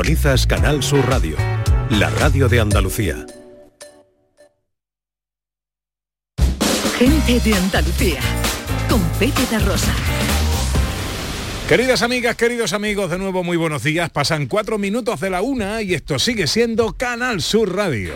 Sintonizas Canal Sur Radio, la radio de Andalucía. Gente de Andalucía, con Pepe de Rosa. Queridas amigas, queridos amigos, de nuevo muy buenos días. Pasan cuatro minutos de la una y esto sigue siendo Canal Sur Radio.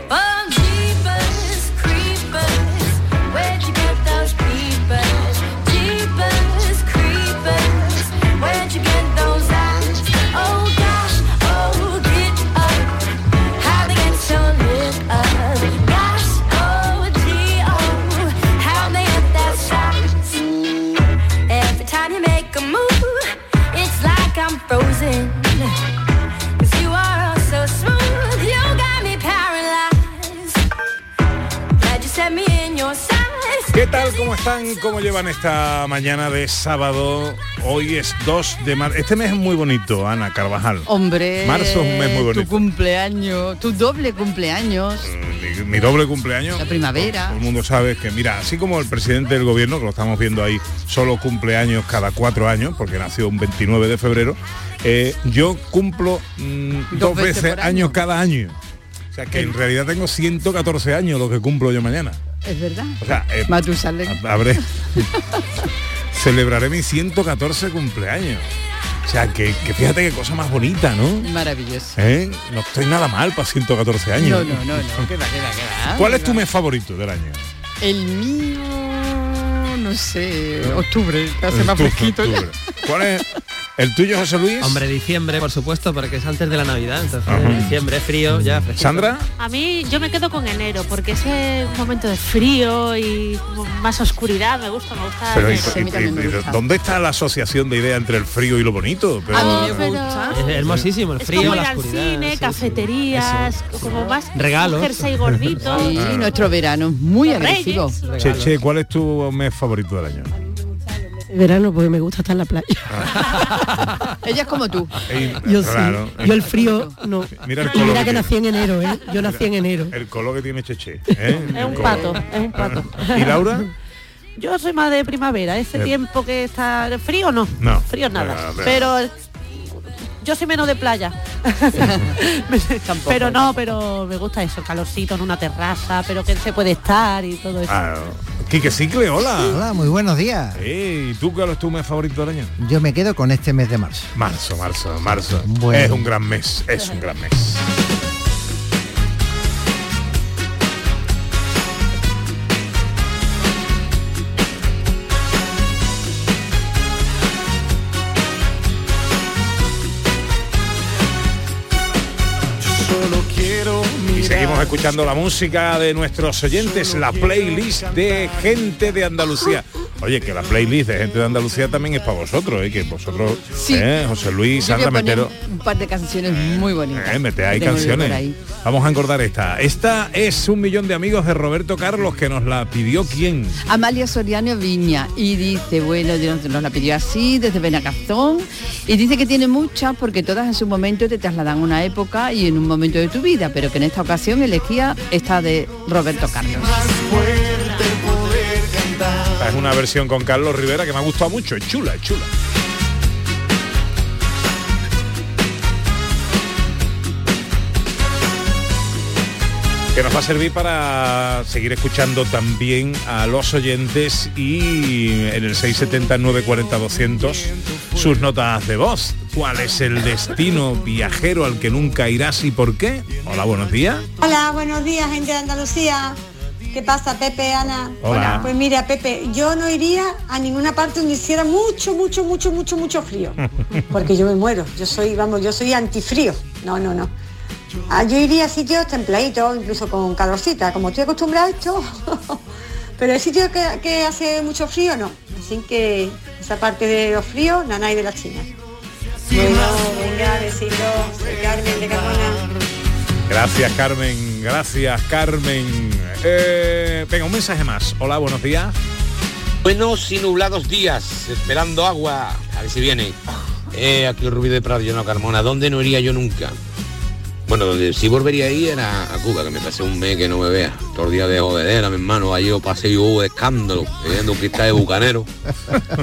Tal? ¿Cómo están? ¿Cómo llevan esta mañana de sábado? Hoy es 2 de marzo. Este mes es muy bonito, Ana Carvajal. Hombre, Marzo es un mes muy bonito. tu cumpleaños, tu doble cumpleaños, Mi, mi doble cumpleaños. la primavera. Todo el mundo sabe que, mira, así como el presidente del gobierno, que lo estamos viendo ahí, solo cumpleaños cada cuatro años, porque nació un 29 de febrero, eh, yo cumplo mm, dos, veces año. años cada año. O sea que en realidad tengo 114 años lo que cumplo yo mañana. Es verdad. O sea, eh, Matusalén. ha- habré celebraré mi 114 cumpleaños. O sea, que, que fíjate qué cosa más bonita, ¿no? Maravilloso. ¿Eh? No estoy nada mal para 114 años. No, no, no, no, queda, queda, queda. ¿Cuál es tu mes favorito del año? El mío, no sé, octubre, hace más fresquito. ¿Cuál es el tuyo, José Luis? Hombre, diciembre, por supuesto, porque es antes de la Navidad. Entonces, Ajá. diciembre, frío, ya. fresquito. ¿Sandra? A mí yo me quedo con enero porque es un momento de frío y como más oscuridad, me gusta, me gusta. Pero, ¿y- y- me y- gusta. ¿Dónde está la asociación de idea entre el frío y lo bonito? Pero- A mí me pero- gusta. Es hermosísimo, el Es frío, como ir la al oscuridad. cine, sí, sí. cafeterías, como más Regalos. jersey gordito. Sí, Ah. nuestro verano es muy agresivo. Reyes. Che, che, ¿cuál es tu mes favorito del año? Verano porque me gusta estar en la playa. Ella es como tú. Ey, Yo sí. Yo el frío no. Mira el Y color mira que que nací en enero, ¿eh? Yo nací en enero. El color que tiene Cheche. ¿eh? Es un color. pato, es un pato. ¿Y Laura? Yo soy más de primavera, ese Eh. tiempo que está frío no, No. frío nada, pero yo soy menos de playa. Tampoco. pero no, pero me gusta eso, calorcito en una terraza, pero que se puede estar y todo eso. Ah, Quique Cicle, hola. Hola, muy buenos días. Ey, ¿Y tú cuál es tu mes favorito del año? Yo me quedo con este mes de marzo. Marzo, marzo, marzo. Bueno. Es un gran mes, es un gran mes. Escuchando la música de nuestros oyentes, la playlist de gente de Andalucía. Oye, que la playlist de gente de Andalucía también es para vosotros, ¿eh? que vosotros, Sí. ¿eh? José Luis, Sandra, poner metero, un par de canciones muy bonitas. eh, mete ahí canciones. ahí. Vamos a engordar esta. Esta es un millón de amigos de Roberto Carlos que nos la pidió quién. Amalia Soriano Viña y dice, bueno, nos nos la pidió así desde Benacazón y dice que tiene muchas porque todas en su momento te trasladan una época y en un momento de tu vida, pero que en esta ocasión elegía esta de Roberto Carlos. Una versión con Carlos Rivera que me ha gustado mucho, es chula, es chula. que nos va a servir para seguir escuchando también a los oyentes y en el 679 40 200 sus notas de voz. ¿Cuál es el destino viajero al que nunca irás y por qué? Hola, buenos días. Hola, buenos días, gente de Andalucía. ¿Qué pasa, Pepe, Ana? Hola. Pues mira, Pepe, yo no iría a ninguna parte donde hiciera mucho, mucho, mucho, mucho, mucho frío. Porque yo me muero. Yo soy, vamos, yo soy antifrío. No, no, no. Ah, yo iría a sitios templaditos, incluso con calorcita, como estoy acostumbrada a esto. Pero el sitio que, que hace mucho frío, no. Así que esa parte de los fríos, nana y de la China. Bueno, venga, besitos. Soy Carmen de Carmona. Gracias Carmen, gracias Carmen. Eh, venga, un mensaje más. Hola, buenos días. Buenos y nublados días, esperando agua, a ver si viene. Eh, aquí Rubí de Prado, no Carmona, ¿dónde no iría yo nunca? Bueno, donde sí volvería ahí era a Cuba, que me pasé un mes que no me vea. Todo el día de jodedera, mi hermano, allí yo pasé yo de escándalo, bebiendo un cristal de bucanero.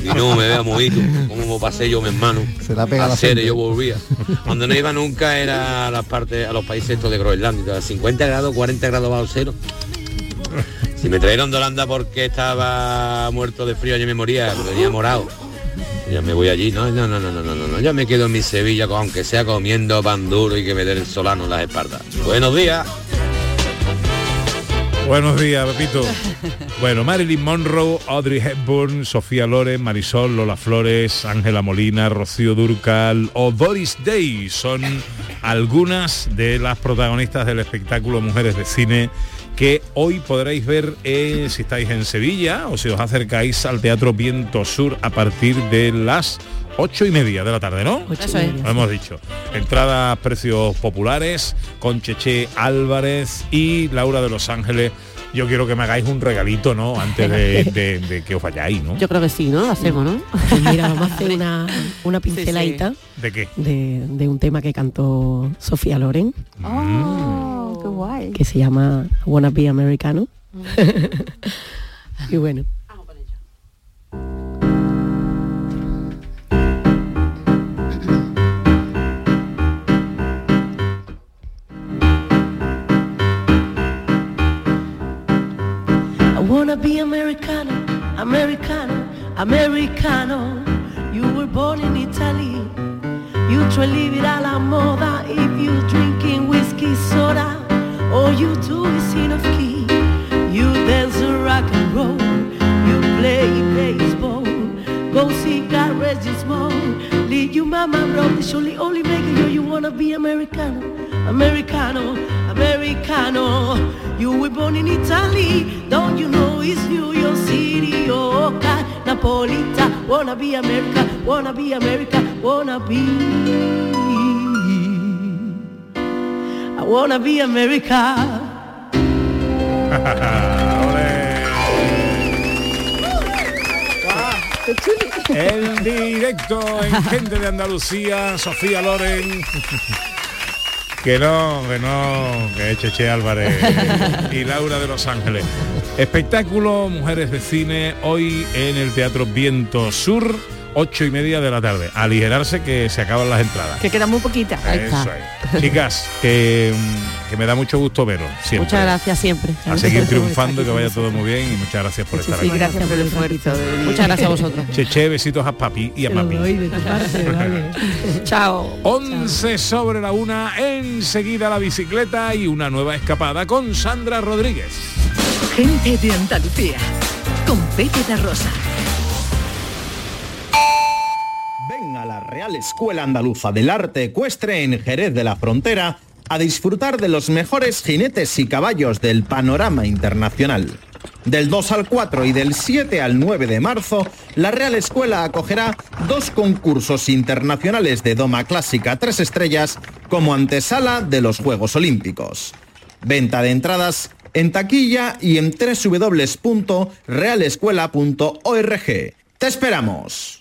Y no me vea mojito, como pasé yo, mi hermano. Se la pega a la gente. yo volvía. Donde no iba nunca era a las partes, a los países estos de Groenlandia, 50 grados, 40 grados bajo cero. Si me trajeron de Holanda porque estaba muerto de frío, yo me moría, lo tenía morado. Ya me voy allí, no, no, no, no, no, no, no. Ya me quedo en mi Sevilla, aunque sea comiendo pan duro y que me den el solano en las espaldas. Buenos días. Buenos días, Pepito. Bueno, Marilyn Monroe, Audrey Hepburn, Sofía Loren, Marisol, Lola Flores, Ángela Molina, Rocío Durcal o Doris Day son algunas de las protagonistas del espectáculo Mujeres de Cine que hoy podréis ver eh, si estáis en Sevilla o si os acercáis al Teatro Viento Sur a partir de las ocho y media de la tarde, ¿no? Eso es. Lo hemos dicho. Entradas, precios populares, con Cheche Álvarez y Laura de Los Ángeles. Yo quiero que me hagáis un regalito, ¿no? Antes de, de- de que os vayáis, ¿no? Yo creo que sí, ¿no? Lo hacemos, ¿no? Pues mira, vamos a hacer una, una pinceladita ¿De qué? de, de un tema que cantó Sofía Loren, Oh, qué guay. que se llama Wanna Be Americano. y bueno. I wanna be Americano, Americano, Americano. You were born in Italy. You try live it a la moda. If you drinking whiskey soda, all you do is sin of key. You dance rock and roll. You play baseball. Go rest your small. Lead you mama road. The surely only make you you wanna be Americano, Americano, Americano. You were born in Italy. Don't you know it's New York City? Oh God, Napolita. Wanna be America, wanna be America, wanna be. Wanna be America. El directo en Gente de Andalucía, Sofía Loren. Que no, que no, que Cheche Álvarez y Laura de Los Ángeles. Espectáculo Mujeres de Cine hoy en el Teatro Viento Sur, ocho y media de la tarde. Aligerarse que se acaban las entradas. Que queda muy poquita. Eso es. Chicas, que, mm, que me da mucho gusto veros. Siempre. Muchas gracias siempre. A seguir triunfando, que vaya todo muy bien y muchas gracias por estar Sí, aquí. gracias por el esfuerzo. Muchas gracias a vosotros. Cheche, besitos a papi y a mami. Chao. 11 sobre la una, enseguida la bicicleta y una nueva escapada con Sandra Rodríguez. Gente de Andalucía. Con Pepe de Rosa. Real Escuela Andaluza del Arte Ecuestre en Jerez de la Frontera a disfrutar de los mejores jinetes y caballos del panorama internacional. Del 2 al 4 y del 7 al 9 de marzo, la Real Escuela acogerá dos concursos internacionales de Doma Clásica 3 estrellas como antesala de los Juegos Olímpicos. Venta de entradas en taquilla y en www.realescuela.org. ¡Te esperamos!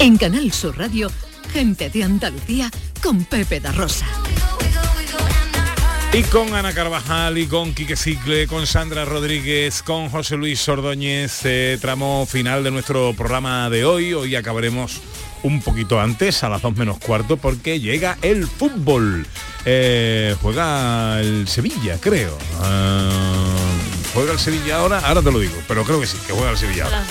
En Canal Sur Radio, gente de Andalucía con Pepe da Rosa. Y con Ana Carvajal y con Quique Cicle, con Sandra Rodríguez, con José Luis Ordóñez, eh, tramo final de nuestro programa de hoy. Hoy acabaremos un poquito antes, a las 2 menos cuarto, porque llega el fútbol. Eh, juega el Sevilla, creo. Ah, juega el Sevilla ahora, ahora te lo digo, pero creo que sí, que juega el Sevilla ahora.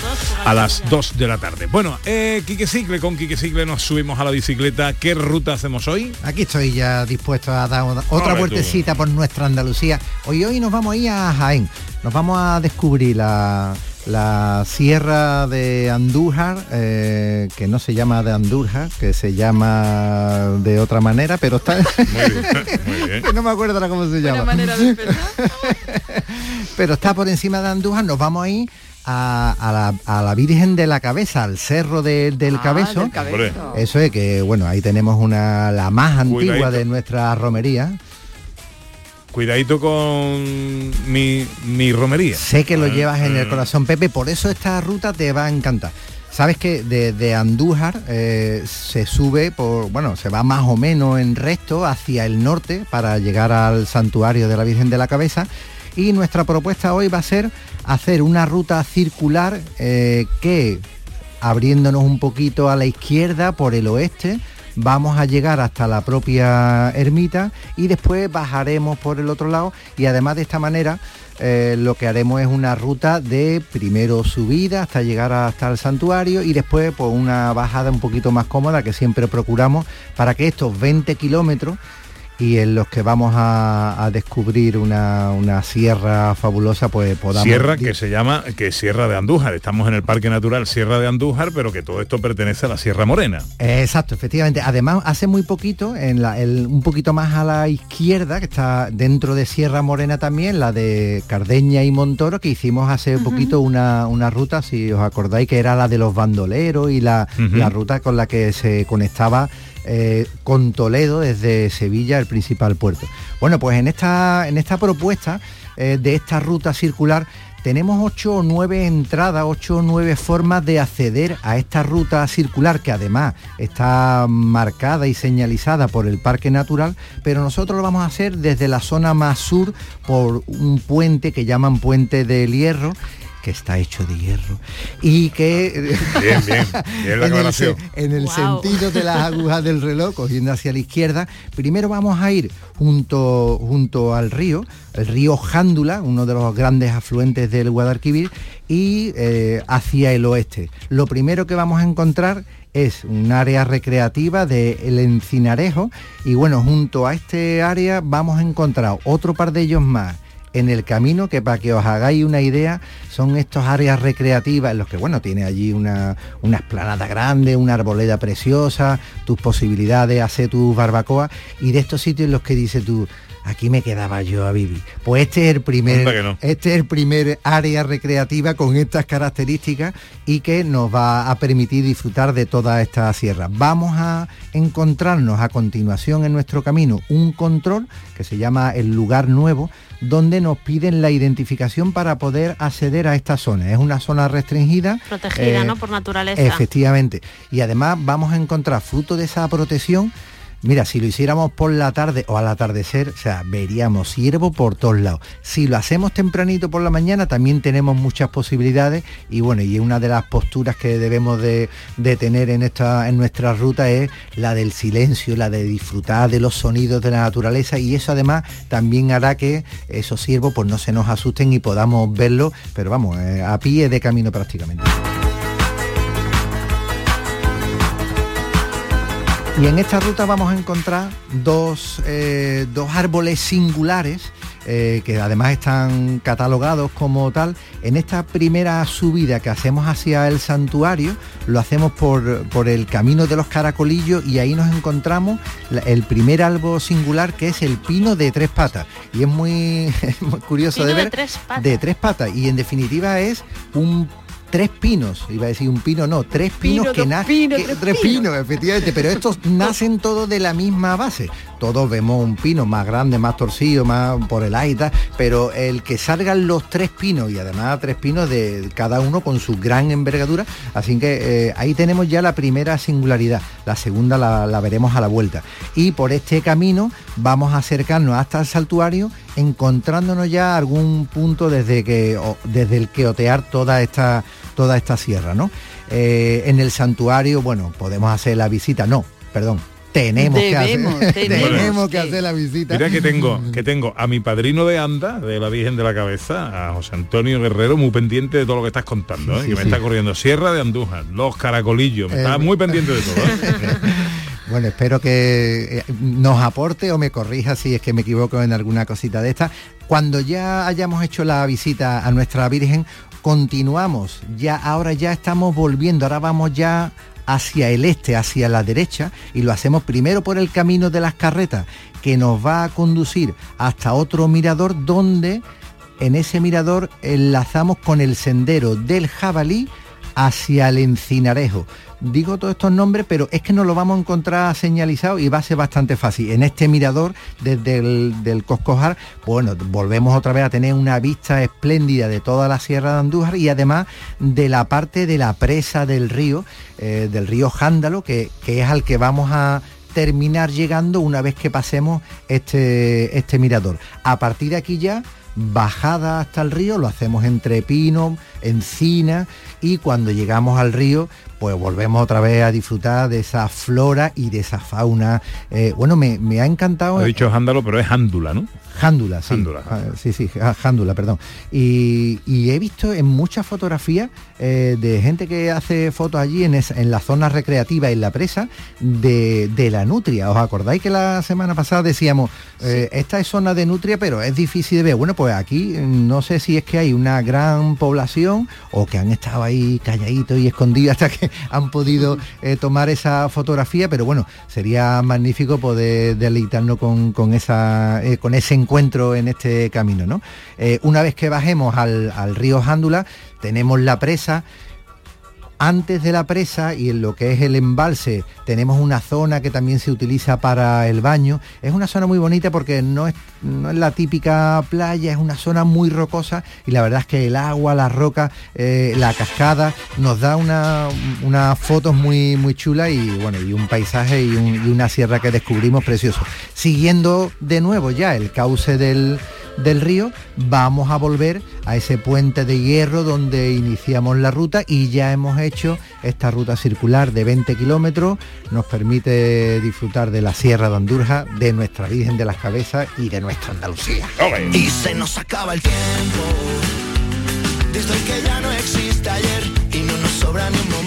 A las 2 de la tarde. Bueno, eh, Quique Cicle, con Quique Cicle nos subimos a la bicicleta. ¿Qué ruta hacemos hoy? Aquí estoy ya dispuesto a dar otra tú. vueltecita por nuestra Andalucía. Hoy hoy nos vamos a ir a Jaén. Nos vamos a descubrir la, la sierra de Andújar, eh, que no se llama de Andújar, que se llama de otra manera, pero está... Muy bien. que no me acuerdo ahora cómo se llama. pero está por encima de Andújar, nos vamos a ir a, a la, a la Virgen de la Cabeza, al cerro de- del Ah, Cabezo. del Cabezo. Eso es que, bueno, ahí tenemos una la más antigua Cuidadito. de nuestra romería. Cuidadito con mi, mi romería. Sé que lo Ah, llevas en el ah. corazón, Pepe, por eso esta ruta te va a encantar. Sabes que de, de Andújar eh, se sube por, bueno, se va más o menos en recto hacia el norte para llegar al santuario de la Virgen de la Cabeza. Y nuestra propuesta hoy va a ser hacer una ruta circular eh, que, abriéndonos un poquito a la izquierda por el oeste, vamos a llegar hasta la propia ermita y después bajaremos por el otro lado. Y además de esta manera eh, lo que haremos es una ruta de primero subida hasta llegar hasta el santuario y después pues una bajada un poquito más cómoda que siempre procuramos para que estos 20 kilómetros y en los que vamos a, a descubrir una, una sierra fabulosa pues podamos Sierra que se llama que es Sierra de Andújar. Estamos en el Parque Natural Sierra de Andújar, pero que todo esto pertenece a la Sierra Morena. Exacto, efectivamente. Además, hace muy poquito, en la- el- un poquito más a la izquierda, que está dentro de Sierra Morena también, la de Cardeña y Montoro, que hicimos hace poquito una, una ruta, si os acordáis, que era la de los bandoleros y la, la ruta con la que se conectaba eh, con Toledo desde Sevilla, el principal puerto. Bueno, pues en esta, en esta propuesta eh, de esta ruta circular tenemos ocho o nueve entradas, ocho o nueve formas de acceder a esta ruta circular que además está marcada y señalizada por el Parque Natural, pero nosotros lo vamos a hacer desde la zona más sur por un puente que llaman Puente del Hierro que está hecho de hierro y que Bien, bien, bien la en el, en el sentido de las agujas del reloj cogiendo hacia la izquierda primero vamos a ir junto junto al río el río Jándula uno de los grandes afluentes del Guadalquivir y eh, hacia el oeste. Lo primero que vamos a encontrar es un área recreativa del Encinarejo y bueno junto a este área vamos a encontrar otro par de ellos más en el camino, que para que os hagáis una idea, son estos áreas recreativas en los que, bueno, tiene allí una, una esplanada grande, una arboleda preciosa, tus posibilidades, hacer tus barbacoas, y de estos sitios en los que dices tú, aquí me quedaba yo a vivir. Pues este es el primer, no. este es el primer área recreativa con estas características y que nos va a permitir disfrutar de toda esta sierra. Vamos a encontrarnos a continuación en nuestro camino un control que se llama el lugar nuevo, donde nos piden la identificación para poder acceder a esta zona. Es una zona restringida. Protegida, eh, ¿no? Por naturaleza. Efectivamente. Y además vamos a encontrar fruto de esa protección. Mira, si lo hiciéramos por la tarde o al atardecer, o sea, veríamos ciervo por todos lados. Si lo hacemos tempranito por la mañana, también tenemos muchas posibilidades. Y bueno, y una de las posturas que debemos de, tener en, esta, en nuestra ruta es la del silencio, la de disfrutar de los sonidos de la naturaleza. Y eso además también hará que esos ciervos pues no se nos asusten y podamos verlos, pero vamos, eh, a pie de camino prácticamente. Y en esta ruta vamos a encontrar dos, eh, dos árboles singulares eh, que además están catalogados como tal. En esta primera subida que hacemos hacia el santuario, lo hacemos por, por el camino de los caracolillos y ahí nos encontramos la- el primer árbol singular que es el pino de tres patas. Y es muy, muy curioso de de ver. tres patas. De tres patas. Y en definitiva es un tres pinos, iba a decir un pino, no, tres pinos Pino, que nacen, tres pinos, efectivamente, pero estos nacen todos de la misma base. Todos vemos un pino más grande, más torcido, más por el aire, pero el que salgan los tres pinos y además tres pinos de cada uno con su gran envergadura, así que eh, ahí tenemos ya la primera singularidad, la segunda la, veremos a la vuelta. Y por este camino vamos a acercarnos hasta el saltuario encontrándonos ya algún punto desde que desde el que otear toda esta toda esta sierra, ¿no? Eh, en el santuario, bueno, podemos hacer la visita, no, perdón, tenemos Debemos, que hacer, tenemos tenemos que que- hacer la visita. Mira que tengo, que tengo a mi padrino de anda, de la Virgen de la Cabeza, a José Antonio Guerrero, muy pendiente de todo lo que estás contando, ¿eh? Sí, que me sí. está corriendo Sierra de Andújar, los caracolillos, me está Eh, muy pendiente de todo. ¿eh? Bueno, espero que eh, nos aporte o me corrija si es que me equivoco en alguna cosita de esta. Cuando ya hayamos hecho la visita a nuestra Virgen, continuamos. Ya ahora ya estamos volviendo, ahora vamos ya hacia el este, hacia la derecha, y lo hacemos primero por el camino de las carretas, que nos va a conducir hasta otro mirador donde en ese mirador enlazamos con el sendero del jabalí hacia el encinarejo. Digo todos estos nombres, pero es que nos lo vamos a encontrar señalizado y va a ser bastante fácil. En este mirador, desde el del Coscojar, bueno, volvemos otra vez a tener una vista espléndida de toda la Sierra de Andújar y además de la parte de la presa del río, eh, del río Jándalo, que, que es al que vamos a terminar llegando una vez que pasemos este, este mirador. A partir de aquí ya bajada hasta el río, lo hacemos entre pino, encina y cuando llegamos al río pues volvemos otra vez a disfrutar de esa flora y de esa fauna. Eh, bueno, me, me ha encantado... He dicho jándalo, pero es jándula, ¿no? Jándula, sí. Jándula. Ah, sí, sí, já- jándula, perdón. Y, y he visto en muchas fotografías eh, de gente que hace fotos allí en, en la zona recreativa, en la presa, de, de la nutria. ¿Os acordáis que la semana pasada decíamos, eh, esta es zona de nutria, pero es difícil de ver? Bueno, pues aquí mm, no sé si es que hay una gran población o que han estado ahí calladitos y escondidos hasta que han podido eh, tomar esa fotografía, pero bueno, sería magnífico poder deleitarnos con, con esa, eh, con ese encuentro en este camino. ¿no? Eh, una vez que bajemos al, al río Jándula, tenemos la presa, antes de la presa y en lo que es el embalse tenemos una zona que también se utiliza para el baño. Es una zona muy bonita porque no es, no es la típica playa, es una zona muy rocosa y la verdad es que el agua, la roca, eh, la cascada nos da una- unas fotos muy, muy chulas y bueno, y un paisaje y una sierra que descubrimos precioso. Siguiendo de nuevo ya el cauce del, del río, vamos a volver a ese puente de hierro donde iniciamos la ruta y ya hemos hecho esta ruta circular de 20 kilómetros. Nos permite disfrutar de la Sierra de Andurja, de nuestra Virgen de las Cabezas y de nuestra Andalucía. Y se nos acaba el tiempo Desde el que ya no existe ayer Y no nos sobra ni un momento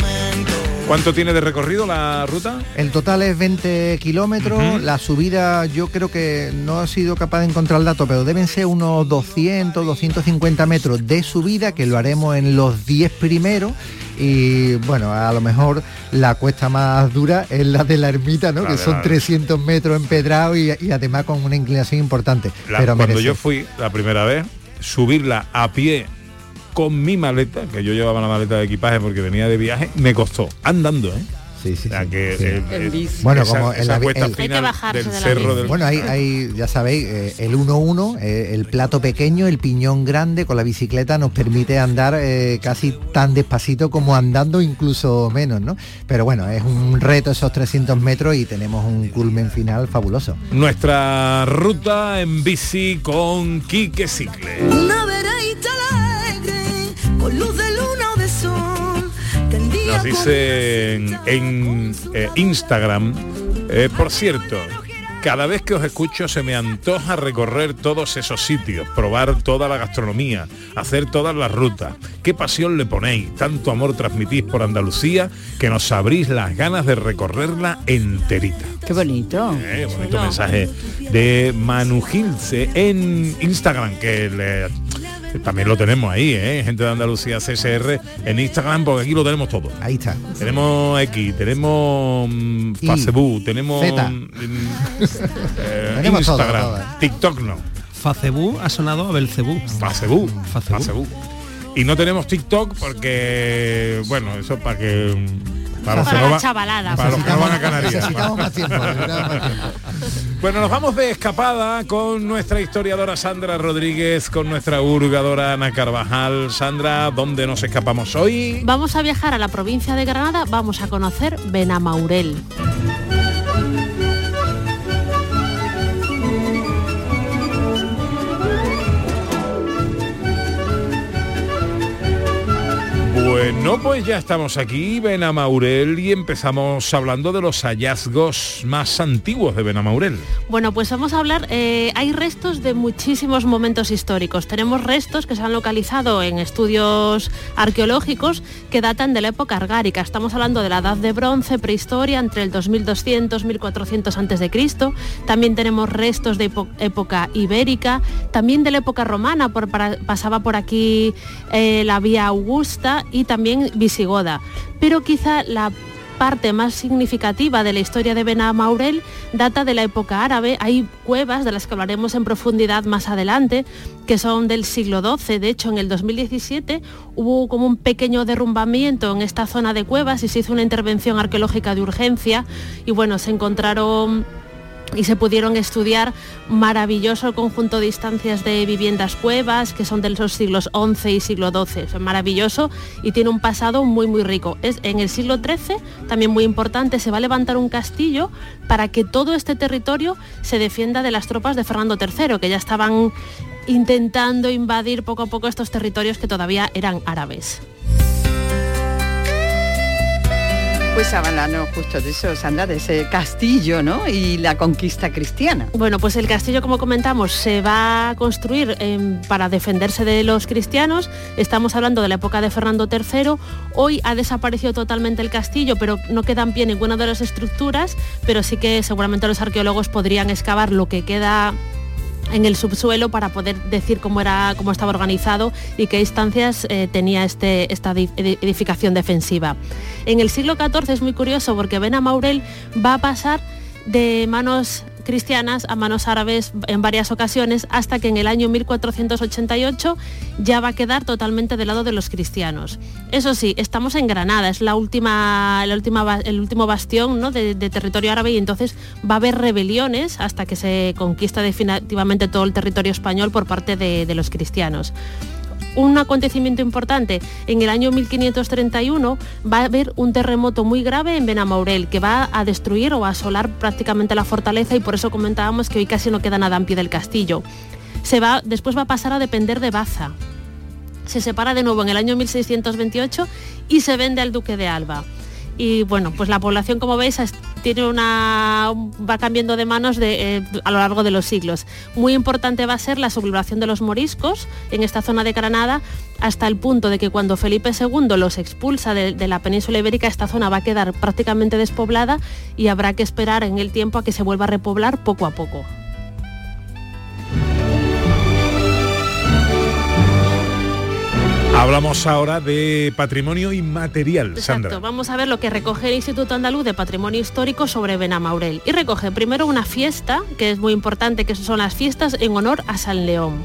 ¿Cuánto tiene de recorrido la ruta? El total es 20 kilómetros, la subida yo creo que no he sido capaz de encontrar el dato, pero deben ser unos 200, 250 metros de subida, que lo haremos en los 10 primeros. Y bueno, a lo mejor la cuesta más dura es la de la ermita, ¿no? Que son la- 300 metros empedrados y, y además con una inclinación importante. La- pero cuando merece. yo fui la primera vez, subirla a pie con mi maleta, que yo llevaba la maleta de equipaje porque venía de viaje, me costó andando, ¿eh? Sí, sí, o sea, que sí. eh, En eh, bici. Bueno, esa, como en la cuesta el- final del cerro del Bueno, hay, hay, ya sabéis, eh, el 1-1, eh, el plato pequeño, el piñón grande con la bicicleta nos permite andar eh, casi tan despacito como andando, incluso menos, ¿no? Pero bueno, es un reto esos 300 metros y tenemos un culmen final fabuloso. Nuestra ruta en bici con Quique Cicle. Con luz de luna o de sol Tendía Nos dice en, en, eh, Instagram, eh, por cierto, cada vez que os escucho se me antoja recorrer todos esos sitios, probar toda la gastronomía, hacer todas las rutas. ¿Qué pasión le ponéis? Tanto amor transmitís por Andalucía que nos abrís las ganas de recorrerla enterita. Qué bonito. Eh, bonito mensaje de Manu Gilce en Instagram, que le- también lo tenemos ahí, ¿eh? gente de Andalucía CSR en Instagram, porque aquí lo tenemos todo. Ahí está. Tenemos X, tenemos mm, Y, Facebook, tenemos Z. mm, eh, Tenemos Instagram, todo. TikTok no. Facebú ha sonado a Belcebú. Facebú, Facebú. Y no tenemos TikTok porque, bueno, eso para que... Para la va- chavalada. Para los que no van a Canarias. Necesitamos más tiempo. necesitamos más tiempo. Bueno, nos vamos de escapada con nuestra historiadora Sandra Rodríguez, con nuestra hurgadora Ana Carvajal. Sandra, ¿dónde nos escapamos hoy? Vamos a viajar a la provincia de Granada, vamos a conocer Benamaurel. Bueno, pues ya estamos aquí, Benamaurel, y empezamos hablando de los hallazgos más antiguos de Benamaurel. Bueno, pues vamos a hablar, eh, hay restos de muchísimos momentos históricos. Tenemos restos que se han localizado en estudios arqueológicos que datan de la época argárica. Estamos hablando de la edad de bronce, prehistoria, entre el 2200 1400 a.C. También tenemos restos de épo- época ibérica, también de la época romana, por, para- pasaba por aquí eh, la vía Augusta y también visigoda. Pero quizá la parte más significativa de la historia de Benamaurel data de la época árabe. Hay cuevas de las que hablaremos en profundidad más adelante, que son del siglo XII. De hecho, en el 2017 hubo como un pequeño derrumbamiento en esta zona de cuevas y se hizo una intervención arqueológica de urgencia y bueno, se encontraron y se pudieron estudiar maravilloso conjunto de instancias de viviendas cuevas que son de los siglos XI y siglo XII. Es maravilloso y tiene un pasado muy muy rico. Es en el siglo XIII, también muy importante, se va a levantar un castillo para que todo este territorio se defienda de las tropas de Fernando III, que ya estaban intentando invadir poco a poco estos territorios que todavía eran árabes. Pues háblanos justo de eso, Sandra, de ese castillo, ¿no? Y la conquista cristiana. Bueno, pues el castillo, como comentamos, se va a construir em, para defenderse de los cristianos. Estamos hablando de la época de Fernando III. Hoy ha desaparecido totalmente el castillo, pero no queda en pie ninguna de las estructuras, pero sí que seguramente los arqueólogos podrían excavar lo que queda en el subsuelo para poder decir cómo era cómo estaba organizado y qué instancias eh, tenía este, esta edi- edi- edificación defensiva. En el siglo XIV es muy curioso porque Benamaurel va a pasar de manos cristianas a manos árabes en varias ocasiones hasta que en el año 1488 ya va a quedar totalmente del lado de los cristianos. Eso sí, estamos en Granada, es la última, el último bastión ¿no? de, territorio árabe y entonces va a haber rebeliones hasta que se conquista definitivamente todo el territorio español por parte de los cristianos un acontecimiento importante. En el año 1531 va a haber un terremoto muy grave en Benamaurel que va a destruir o a asolar prácticamente la fortaleza y por eso comentábamos que hoy casi no queda nada en pie del castillo. Se va, después va a pasar a depender de Baza. Se separa de nuevo en el año 1628 y se vende al duque de Alba. Y bueno, pues la población, como veis, tiene una va cambiando de manos de, eh, a lo largo de los siglos. Muy importante va a ser la sublevación de los moriscos en esta zona de Granada, hasta el punto de que cuando Felipe II los expulsa de, de la península ibérica, esta zona va a quedar prácticamente despoblada y habrá que esperar en el tiempo a que se vuelva a repoblar poco a poco. Hablamos ahora de patrimonio inmaterial, Sandra. Vamos a ver lo que recoge el Instituto Andaluz de Patrimonio Histórico sobre Benamaurel. Y recoge primero una fiesta, que es muy importante, que son las fiestas en honor a San León.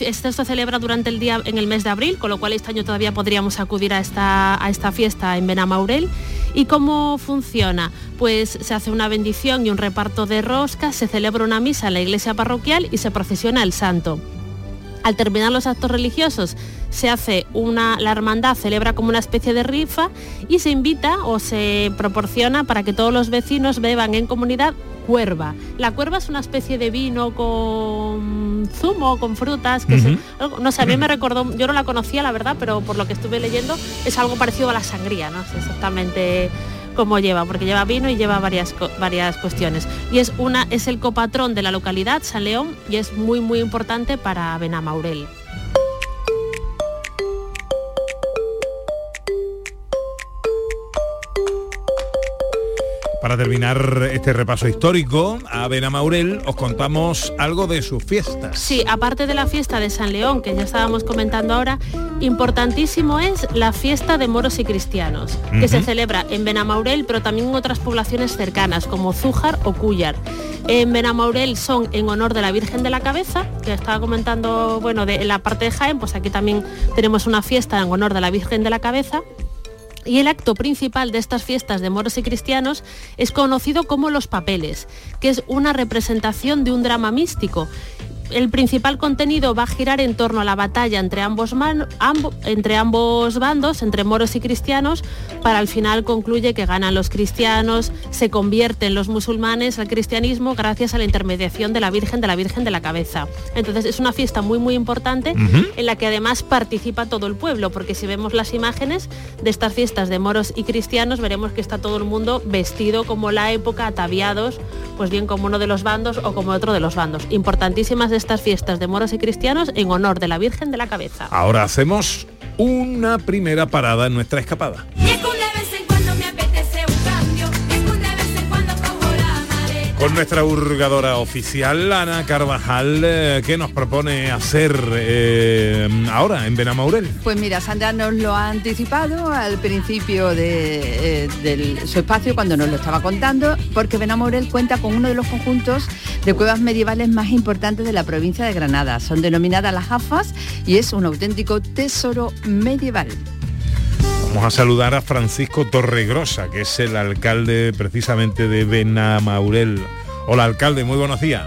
Esto se celebra durante el día en el mes de abril, con lo cual este año todavía podríamos acudir a esta, a esta fiesta en Benamaurel. ¿Y cómo funciona? Pues se hace una bendición y un reparto de roscas, se celebra una misa en la iglesia parroquial y se procesiona el santo. Al terminar los actos religiosos se hace una, la hermandad celebra como una especie de rifa y se invita o se proporciona para que todos los vecinos beban en comunidad cuerva. La cuerva es una especie de vino con zumo, con frutas, que no sé, a mí me recordó, yo no la conocía la verdad, pero por lo que estuve leyendo es algo parecido a la sangría, no sé exactamente cómo lleva, porque lleva vino y lleva varias, varias cuestiones. Y es, una, es el copatrón de la localidad, San León, y es muy muy importante para Benamaurel. Para terminar este repaso histórico, a Benamaurel os contamos algo de sus fiestas. Sí, aparte de la fiesta de San León, que ya estábamos comentando ahora, importantísimo es la fiesta de moros y cristianos, que se celebra en Benamaurel, pero también en otras poblaciones cercanas, como Zújar o Cúllar. En Benamaurel son en honor de la Virgen de la Cabeza, que estaba comentando, bueno, de en la parte de Jaén, pues aquí también tenemos una fiesta en honor de la Virgen de la Cabeza. Y el acto principal de estas fiestas de moros y cristianos es conocido como los papeles, que es una representación de un drama místico. El principal contenido va a girar en torno a la batalla entre ambos, man- entre ambos bandos, entre moros y cristianos, para al final concluye que ganan los cristianos, se convierten los musulmanes al cristianismo gracias a la intermediación de la Virgen de la Virgen de la Cabeza. Entonces es una fiesta muy muy importante en la que además participa todo el pueblo, porque si vemos las imágenes de estas fiestas de moros y cristianos, veremos que está todo el mundo vestido como la época, ataviados, pues bien como uno de los bandos o como otro de los bandos. Importantísimas estas fiestas de moros y cristianos en honor de la Virgen de la Cabeza. Ahora hacemos una primera parada en nuestra escapada. Con nuestra hurgadora oficial, Ana Carvajal, eh, ¿qué nos propone hacer eh, ahora en Benamaurel? Pues mira, Sandra nos lo ha anticipado al principio de, eh, su espacio cuando nos lo estaba contando, porque Benamorel cuenta con uno de los conjuntos de cuevas medievales más importantes de la provincia de Granada. Son denominadas las AFAS y es un auténtico tesoro medieval. Vamos a saludar a Francisco Torregrosa, que es el alcalde precisamente de Benamaurel. Hola alcalde, muy buenos días.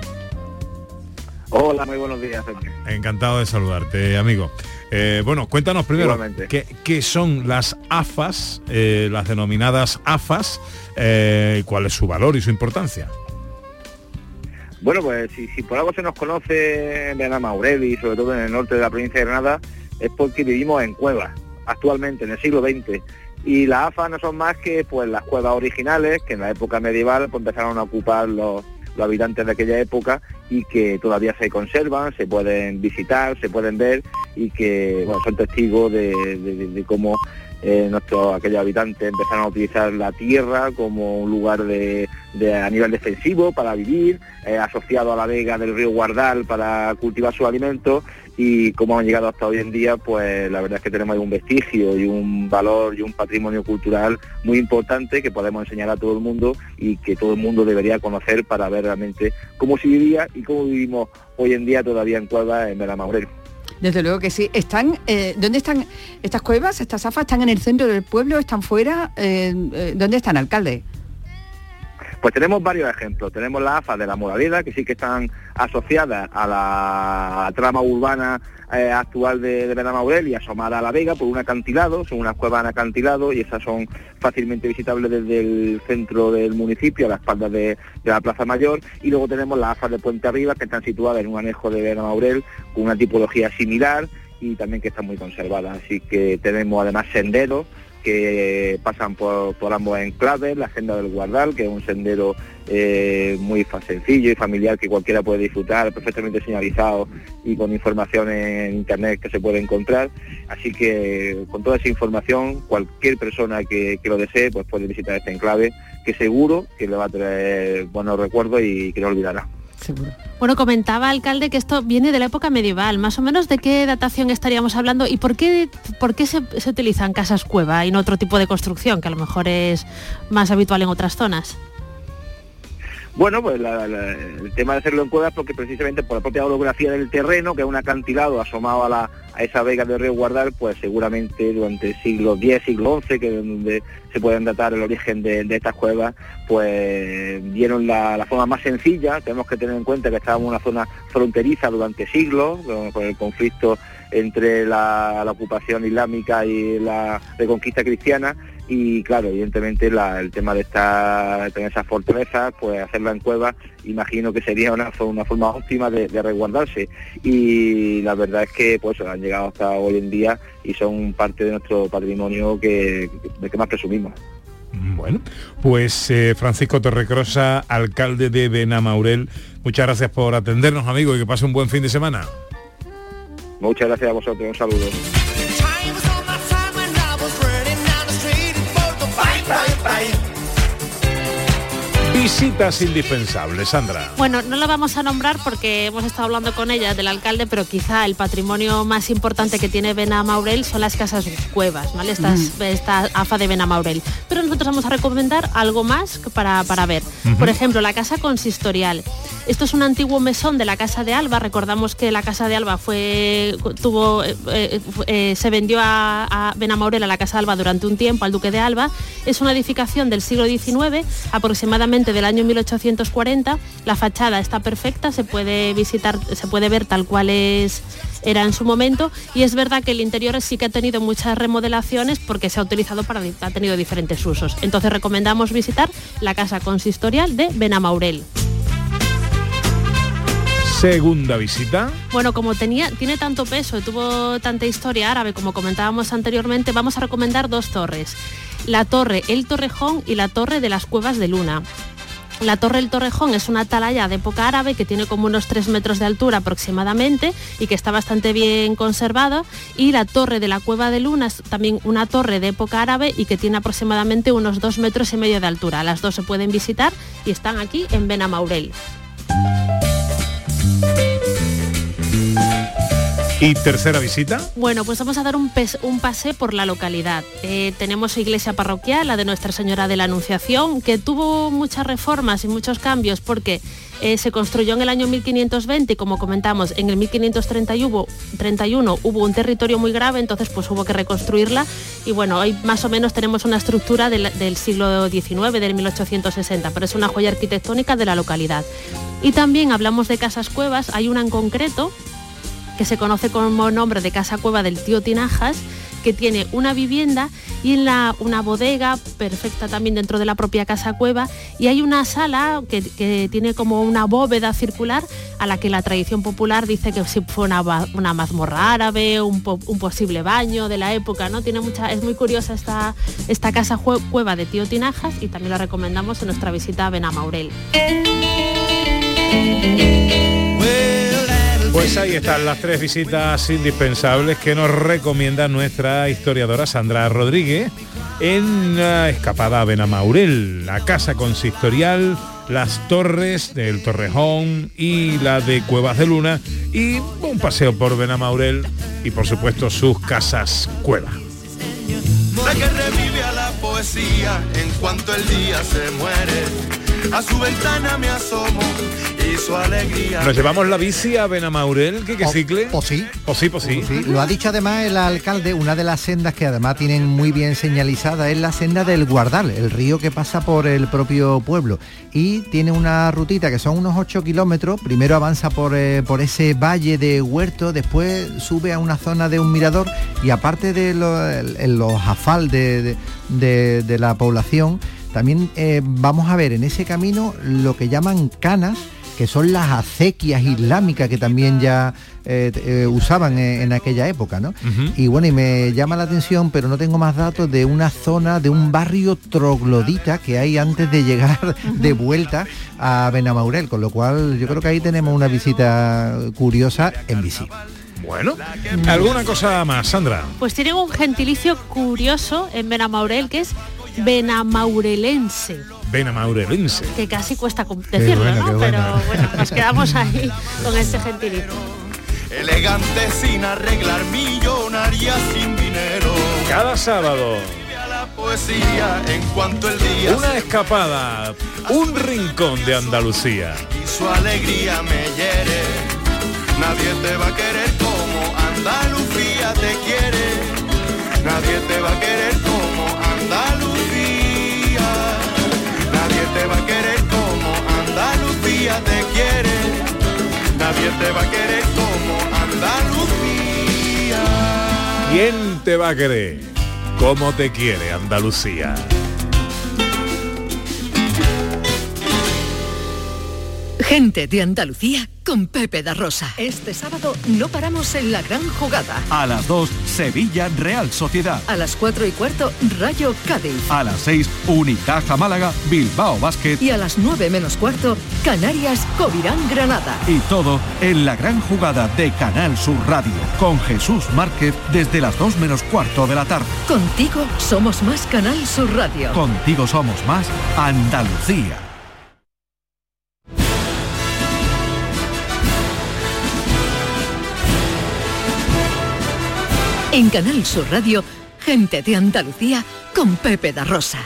Hola, muy buenos días, Sergio. Encantado de saludarte, amigo. Eh, bueno, cuéntanos primero qué, qué son las AFAS, eh, las denominadas AFAS, eh, cuál es su valor y su importancia. Bueno, pues si, si por algo se nos conoce en Benamaurel y sobre todo en el norte de la provincia de Granada, es porque vivimos en cuevas, actualmente, en el siglo XX. Y las AFAS no son más que pues las cuevas originales que en la época medieval pues, empezaron a ocupar los, los habitantes de aquella época y que todavía se conservan, se pueden visitar, se pueden ver y que bueno, son testigos de- de cómo eh, nuestros aquellos habitantes empezaron a utilizar la tierra como un lugar de, a nivel defensivo para vivir, eh, asociado a la vega del río Guardal para cultivar sus alimentos y como han llegado hasta hoy en día, pues la verdad es que tenemos ahí un vestigio y un valor y un patrimonio cultural muy importante que podemos enseñar a todo el mundo y que todo el mundo debería conocer para ver realmente cómo se vivía y cómo vivimos hoy en día todavía en Cuevas en Benamaurel. Desde luego que sí. Están, eh, ¿Dónde están estas cuevas, estas AFAS? ¿Están en el centro del pueblo? ¿Están fuera? Eh, eh, ¿Dónde están, alcalde? Pues tenemos varios ejemplos. Tenemos las AFA de la Moraleda, que sí que están asociadas a la trama urbana eh, actual de, de Benamaurel y asomada a la Vega por un acantilado, son unas cuevas en acantilado y esas son fácilmente visitables desde el centro del municipio, a la espalda de, de la Plaza Mayor. Y luego tenemos las AFA de Puente Arriba, que están situadas en un anejo de Benamaurel con una tipología similar y también que están muy conservadas. Así que tenemos además senderos que pasan por, por ambos enclaves, la senda del Guardal, que es un sendero eh, muy sencillo y familiar que cualquiera puede disfrutar, perfectamente señalizado y con información en internet que se puede encontrar. Así que con toda esa información, cualquier persona que, que lo desee, pues puede visitar este enclave, que seguro que le va a traer buenos recuerdos y que no olvidará. Bueno, comentaba alcalde que esto viene de la época medieval. Más o menos de qué datación estaríamos hablando y por qué, por qué se, se utilizan casas cueva y no otro tipo de construcción que a lo mejor es más habitual en otras zonas. Bueno, pues el tema de hacerlo en cuevas porque precisamente por la propia orografía del terreno, que es un acantilado asomado a, la, a esa vega del río Guardal, pues seguramente durante el siglo X, siglo XI, que es donde se pueden datar el origen de, estas cuevas, pues dieron la, forma más sencilla. Tenemos que tener en cuenta que estábamos en una zona fronteriza durante siglos, con, el conflicto entre la ocupación islámica y la reconquista cristiana y claro, evidentemente la- el tema de esta, tener esas fortalezas, pues hacerla en cuevas, imagino que sería una forma óptima de, de resguardarse. Y la verdad es que pues han llegado hasta hoy en día y son parte de nuestro patrimonio que, de que más presumimos. Bueno, pues eh, Francisco Torrecrosa, alcalde de Benamaurel, muchas gracias por atendernos, amigo, y que pase un buen fin de semana. Muchas gracias a vosotros, un saludo. Visitas indispensables, Sandra. Bueno, no la vamos a nombrar porque hemos estado hablando con ella, del alcalde, pero quizá el patrimonio más importante que tiene Benamaurel son las casas cuevas, ¿vale? Estas, Esta AFA de Benamaurel. Pero nosotros vamos a recomendar algo más para, para ver. Por ejemplo, la casa consistorial. Esto es un antiguo mesón de la Casa de Alba. Recordamos que la Casa de Alba fue, tuvo, eh, eh, eh, se vendió a, a Benamaurel a la Casa de Alba durante un tiempo, al Duque de Alba. Es una edificación del siglo XIX, aproximadamente del año 1840. La fachada está perfecta, se puede visitar, se puede ver tal cual es era en su momento y es verdad que el interior sí que ha tenido muchas remodelaciones porque se ha utilizado para ha tenido diferentes usos. Entonces recomendamos visitar la casa consistorial de Benamaurel. Segunda visita. Bueno, como tenía, tiene tanto peso tuvo tanta historia árabe como comentábamos anteriormente, vamos a recomendar dos torres. La torre El Torrejón y la torre de las Cuevas de Luna. La Torre El Torrejón es una atalaya de época árabe que tiene como unos 3 metros de altura aproximadamente y que está bastante bien conservada. Y la Torre de la Cueva de Luna es también una torre de época árabe y que tiene aproximadamente unos 2 metros y medio de altura. Las dos se pueden visitar y están aquí en Benamaurel. ¿Y tercera visita? Bueno, pues vamos a dar un, pase por la localidad. Eh, tenemos iglesia parroquial, la de Nuestra Señora de la Anunciación, que tuvo muchas reformas y muchos cambios porque eh, se construyó en el año 1520 y como comentamos, en el 1531 hubo, 31 hubo un territorio muy grave, entonces pues hubo que reconstruirla y bueno, hoy más o menos tenemos una estructura del, del siglo XIX, del 1860, pero es una joya arquitectónica de la localidad. Y también hablamos de casas cuevas, hay una en concreto que se conoce como nombre de Casa Cueva del Tío Tinajas, que tiene una vivienda y en la, una bodega perfecta también dentro de la propia Casa Cueva y hay una sala que, que tiene como una bóveda circular a la que la tradición popular dice que fue una, una mazmorra árabe, un, un posible baño de la época, ¿no? Tiene mucha, es muy curiosa esta, esta casa cueva de Tío Tinajas y también la recomendamos en nuestra visita a Benamaurel. Pues ahí están las tres visitas indispensables que nos recomienda nuestra historiadora Sandra Rodríguez en la escapada a Benamaurel, la casa consistorial, las torres del Torrejón y la de Cuevas de Luna y un paseo por Benamaurel y por supuesto sus casas cueva. A su ventana me asomo y su alegría. Nos llevamos la bici a Benamaurel, que, que O- cicle. o sí. O sí, pues sí. Sí, lo ha dicho además el alcalde, una de las sendas que además tienen muy bien señalizada es la senda del Guardal, el río que pasa por el propio pueblo. Y tiene una rutita que son unos 8 kilómetros, primero avanza por, eh, por ese valle de huerto, después sube a una zona de un mirador y aparte de lo- el- los afal de, de- de- de la población, también eh, vamos a ver en ese camino lo que llaman canas, que son las acequias islámicas que también ya eh, eh, usaban en, en aquella época, ¿no? Y bueno, y me llama la atención, pero no tengo más datos de una zona, de un barrio troglodita que hay antes de llegar de vuelta a Benamaurel, con lo cual yo creo que ahí tenemos una visita curiosa en bici. Bueno, ¿alguna cosa más, Sandra? Pues tienen un gentilicio curioso en Benamaurel que es benamaurelense, Benamaurelense. que casi cuesta decirlo, bueno, ¿no? Pero bueno. bueno, nos quedamos ahí con este gentilicio. Elegante sin arreglar, millonaria sin dinero. Cada sábado. A la poesía en cuanto el día Una escapada, un rincón de Andalucía. y su alegría me hiere. Nadie te va a querer como Andalucía te quiere. Nadie te va a querer como Nadie te va a querer como Andalucía. ¿Quién te va a querer? ¿Cómo te quiere Andalucía? Gente de Andalucía con Pepe da Rosa. Este sábado no paramos en la gran jugada. A las 2, Sevilla Real Sociedad. A las 4 y cuarto, Rayo Cádiz. A las 6, Unicaja Málaga, Bilbao Basket. Y a las 9 menos cuarto, Canarias Covirán Granada. Y todo en la gran jugada de Canal Sur Radio, con Jesús Márquez desde las 2 menos cuarto de la tarde. Contigo somos más Canal Sur Radio. Contigo somos más Andalucía. En Canal Sur Radio, Gente de Andalucía con Pepe da Rosa.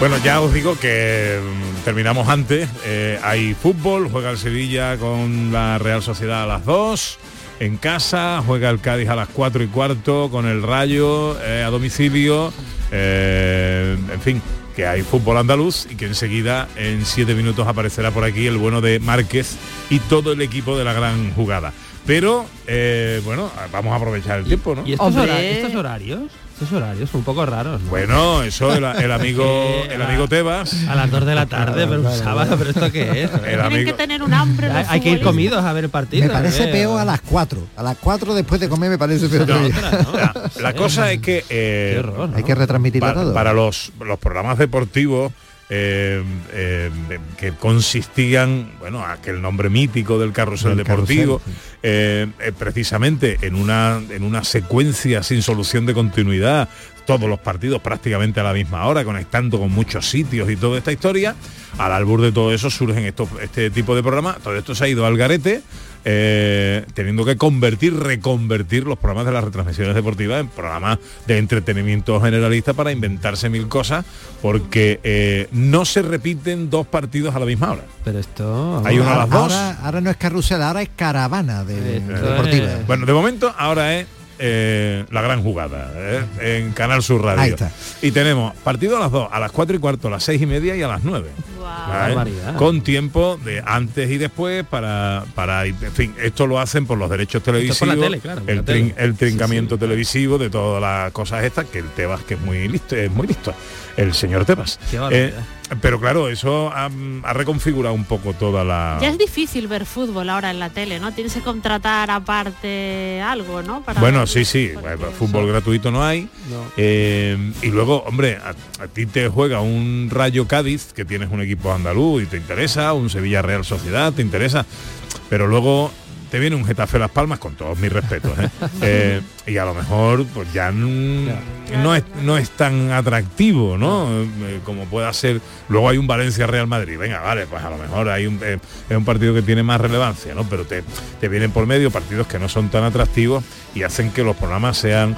Bueno, ya os digo que mm, terminamos antes. Eh, hay fútbol, juega el Sevilla con la Real Sociedad a las 2. En casa, juega el Cádiz a las 4 y cuarto con el Rayo eh, a domicilio. Eh, en fin, que hay fútbol andaluz y que enseguida en siete minutos aparecerá por aquí el bueno de Márquez y todo el equipo de la gran jugada. Pero eh, bueno, vamos a aprovechar el tiempo, ¿no? ¿Y estos, hora- estos horarios? Estos horarios son un poco raros. ¿no? Bueno, eso el, el amigo el amigo Tebas. A las 2 de la tarde, pero un sábado, pero esto qué es. El Tienen amigo, que tener un hambre. Hay, hay que ir comidos a ver el partido. Me parece ¿eh? peor a las 4. A las 4 después de comer me parece peor. todavía. la, la cosa es que eh, Hay que retransmitirlo para, todo. para los, los programas deportivos eh, eh, que consistían, bueno, aquel nombre mítico del carrusel Del deportivo, carrusel, eh, precisamente en una, en una secuencia sin solución de continuidad, todos los partidos prácticamente a la misma hora, conectando con muchos sitios y toda esta historia, al albur de todo eso surgen estos, este tipo de programas, todo esto se ha ido al garete, eh, teniendo que convertir, reconvertir los programas de las retransmisiones deportivas en programas de entretenimiento generalista para inventarse mil cosas, porque eh, no se repiten dos partidos a la misma hora. Pero esto... Hay uno a las dos. Ahora, ahora no es carrusel, ahora es caravana de, deportiva. es- Bueno, de momento ahora es eh, la gran jugada ¿eh? en Canal Sur Radio. Ahí está. Y tenemos partido a las 2, a las 4 y cuarto, a las 6 y media y a las 9. ¿vale? Barbaridad. Con tiempo de antes y después para, para, en fin, esto lo hacen por los derechos es televisivos, tele, claro, el, la trin- tele. el trincamiento televisivo de todas las cosas estas, que el Tebas que es muy listo, es muy listo, el señor Tebas. Qué. Eh, pero claro, eso ha, ha reconfigurado un poco toda la... Ya es difícil ver fútbol ahora en la tele, ¿no? Tienes que contratar aparte algo, ¿no? Para Bueno, ver- sí, sí, bueno, fútbol gratuito no hay. Eh, y luego, hombre, a, a ti te juega un Rayo Cádiz, que tienes un equipo andaluz y te interesa, un Sevilla Real Sociedad, te interesa, pero luego te viene un Getafe Las Palmas, con todos mis respetos, ¿eh? Eh, y a lo mejor pues ya no, es, no es tan atractivo, ¿no? Eh, como pueda ser. Luego hay un Valencia Real Madrid, venga, vale, pues a lo mejor hay un, es un partido que tiene más relevancia, ¿no? Pero te, te vienen por medio partidos que no son tan atractivos y hacen que los programas sean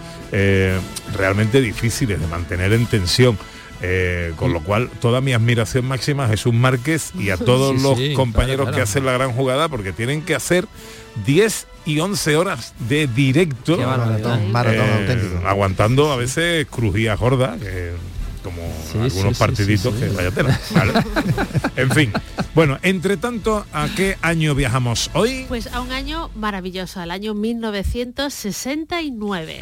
realmente difíciles de mantener en tensión. Eh, con lo cual, toda mi admiración máxima a Jesús Márquez y a todos Sí, los sí, compañeros claro, que hacen la gran jugada porque tienen que hacer 10 y 11 horas de directo Qué eh, Maratón auténtico. aguantando a veces crujías gordas que como Sí, algunos sí, sí, partiditos sí, que vaya tela, ¿vale? en fin bueno entre tanto a qué año viajamos hoy Pues a un año maravilloso, al año 1969.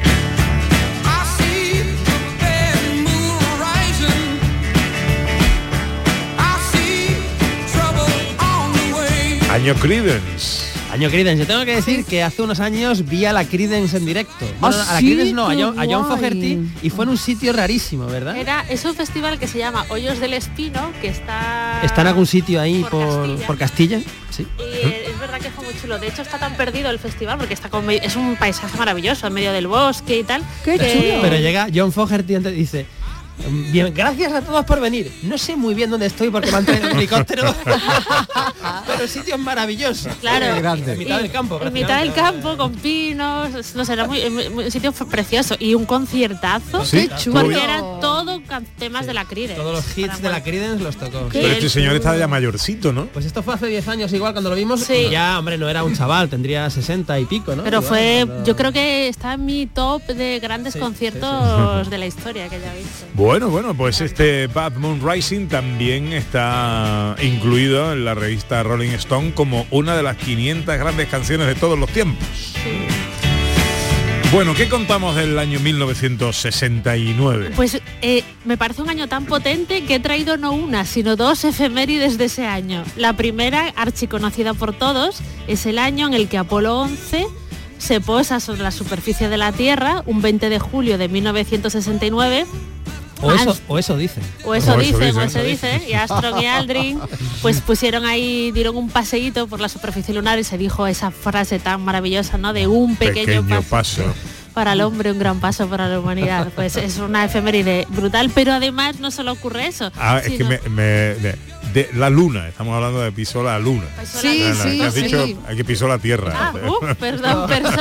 Año Creedence Año Creedence. Yo tengo que decir que hace unos años vi a la Creedence en directo. Bueno, ¿Ah, a la sí? Creedence no, a John, a John guay. Fogerty y fue en un sitio rarísimo, ¿verdad? Era, es un festival que se llama Hoyos del Espino, que está... Está en algún sitio ahí por por, Castilla. por Castilla. Sí. Y es verdad que fue muy chulo. De hecho, está tan perdido el festival porque está con, es un paisaje maravilloso en medio del bosque y tal. Qué que- chulo. Pero llega John Fogerty y dice, bien, gracias a todos por venir. No sé muy bien dónde estoy porque me han traído un helicóptero. Pero el sitio es maravilloso. Claro. En mitad Y- del campo. En mitad del campo, con pinos, no sé, era muy, muy- un sitio precioso. Y un conciertazo. Sí, chulo. Porque eran todo temas de la Cride. Todos los hits de la Creedence los tocó. Qué pero este señor está chulo. ya mayorcito ¿no? Pues esto fue hace 10 años igual cuando lo vimos. Sí. y Ya, hombre, no era un chaval, tendría 60 y pico, ¿no? Pero Igual, fue, cuando- yo creo que está en mi top de grandes Sí, conciertos de la historia que haya visto. Bueno, bueno, pues este Bad Moon Rising también está incluido en la revista Rolling Stone como una de las 500 grandes canciones de todos los tiempos. Bueno, ¿qué contamos del año 1969? Pues eh, me parece un año tan potente que he traído no una, sino dos efemérides de ese año. La primera, archiconocida por todos, es el año en el que Apolo 11 se posa sobre la superficie de la Tierra, un 20 de julio de 1969. O eso, o eso dicen. o eso O eso dicen, dicen. o eso dicen, y Armstrong y Aldrin pues pusieron ahí, dieron un paseíto por la superficie lunar y se dijo esa frase tan maravillosa, ¿no? De un pequeño, Pequeño paso paso. para el hombre, un gran paso para la humanidad. Pues es una efeméride brutal, pero además no solo ocurre eso. Ah, es que sino- me, me- de, la luna, estamos hablando de pisó la luna. Sí, No, no, sí, que has sí. dicho que pisó la tierra. Ah, uh, perdón, perdón,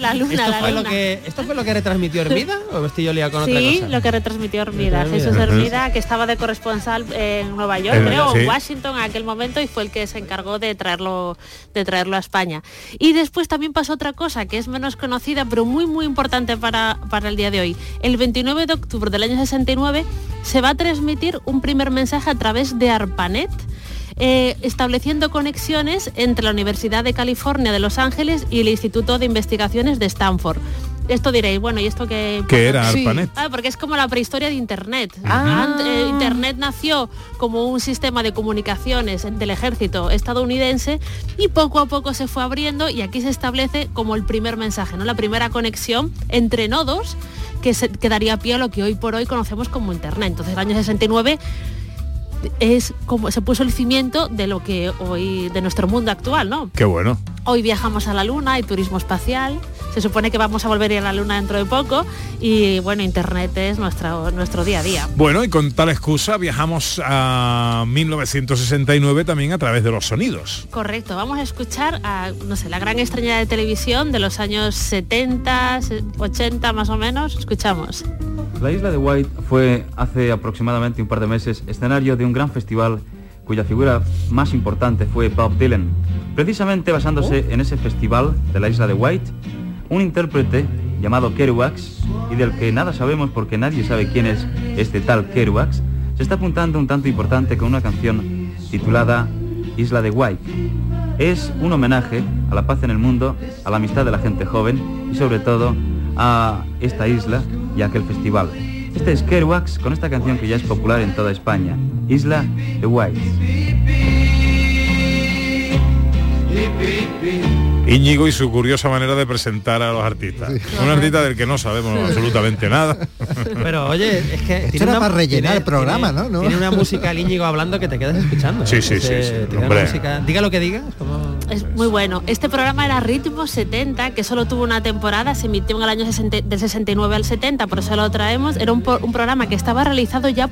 la, luna, ¿Esto la fue, lo luna. que, ¿Esto fue lo que retransmitió Hermida o me estoy yo liado con otra Sí, cosa? lo que retransmitió Hermida. Jesús. Hermida, que estaba de corresponsal en Nueva York, Es creo, en sí. Washington en aquel momento y fue el que se encargó de traerlo, de traerlo a España. Y después también pasó otra cosa que es menos conocida, pero muy muy importante para, para el día de hoy. El 29 de octubre del año 69 se va a transmitir un primer mensaje a través de ARPANET. eh, estableciendo conexiones entre la Universidad de California de Los Ángeles y el Instituto de Investigaciones de Stanford. Esto diréis, bueno, ¿y esto qué? ¿Qué era Sí. ARPANET? Ah, porque es como la prehistoria de Internet. Ah. Ant- eh, Internet nació como un sistema de comunicaciones del ejército estadounidense y poco a poco se fue abriendo y aquí se establece como el primer mensaje, ¿no? La primera conexión entre nodos que, se, que daría pie a lo que hoy por hoy conocemos como Internet. Entonces, el año 69 es como se puso el cimiento de lo que hoy de nuestro mundo actual, ¿no? Qué bueno. Hoy viajamos a la Luna, hay turismo espacial, se supone que vamos a volver a ir a la Luna dentro de poco y bueno, Internet es nuestro, nuestro día a día. Bueno, y con tal excusa viajamos a 1969 también a través de los sonidos. Correcto, vamos a escuchar a, no sé, la gran estrella de televisión de los años 70, se- 80 más o menos. Escuchamos. La isla de White fue hace aproximadamente un par de meses escenario de un gran festival cuya figura más importante fue Bob Dylan. Precisamente basándose en ese festival de la isla de White, un intérprete llamado Kerouax, y del que nada sabemos porque nadie sabe quién es este tal Kerouax, se está apuntando un tanto importante con una canción titulada Isla de White. Es un homenaje a la paz en el mundo, a la amistad de la gente joven y sobre todo a esta isla y aquel festival. Este es Kerouax con esta canción que ya es popular en toda España, Isla de White. Íñigo y su curiosa manera de presentar a los artistas. Un artista del que no sabemos absolutamente nada. Pero oye, es que Esto era para rellenar el programa, tiene- ¿no? ¿no? Tiene una música el Íñigo hablando que te quedas escuchando. Sí, ¿eh? sí, sí, Ese- sí, tiene una hombre. música- diga lo que diga. como- Es muy bueno. Este programa era Ritmo 70, que solo tuvo una temporada, se emitió en el año 60 del 69 al 70, por eso lo traemos. Era un, un programa que estaba realizado ya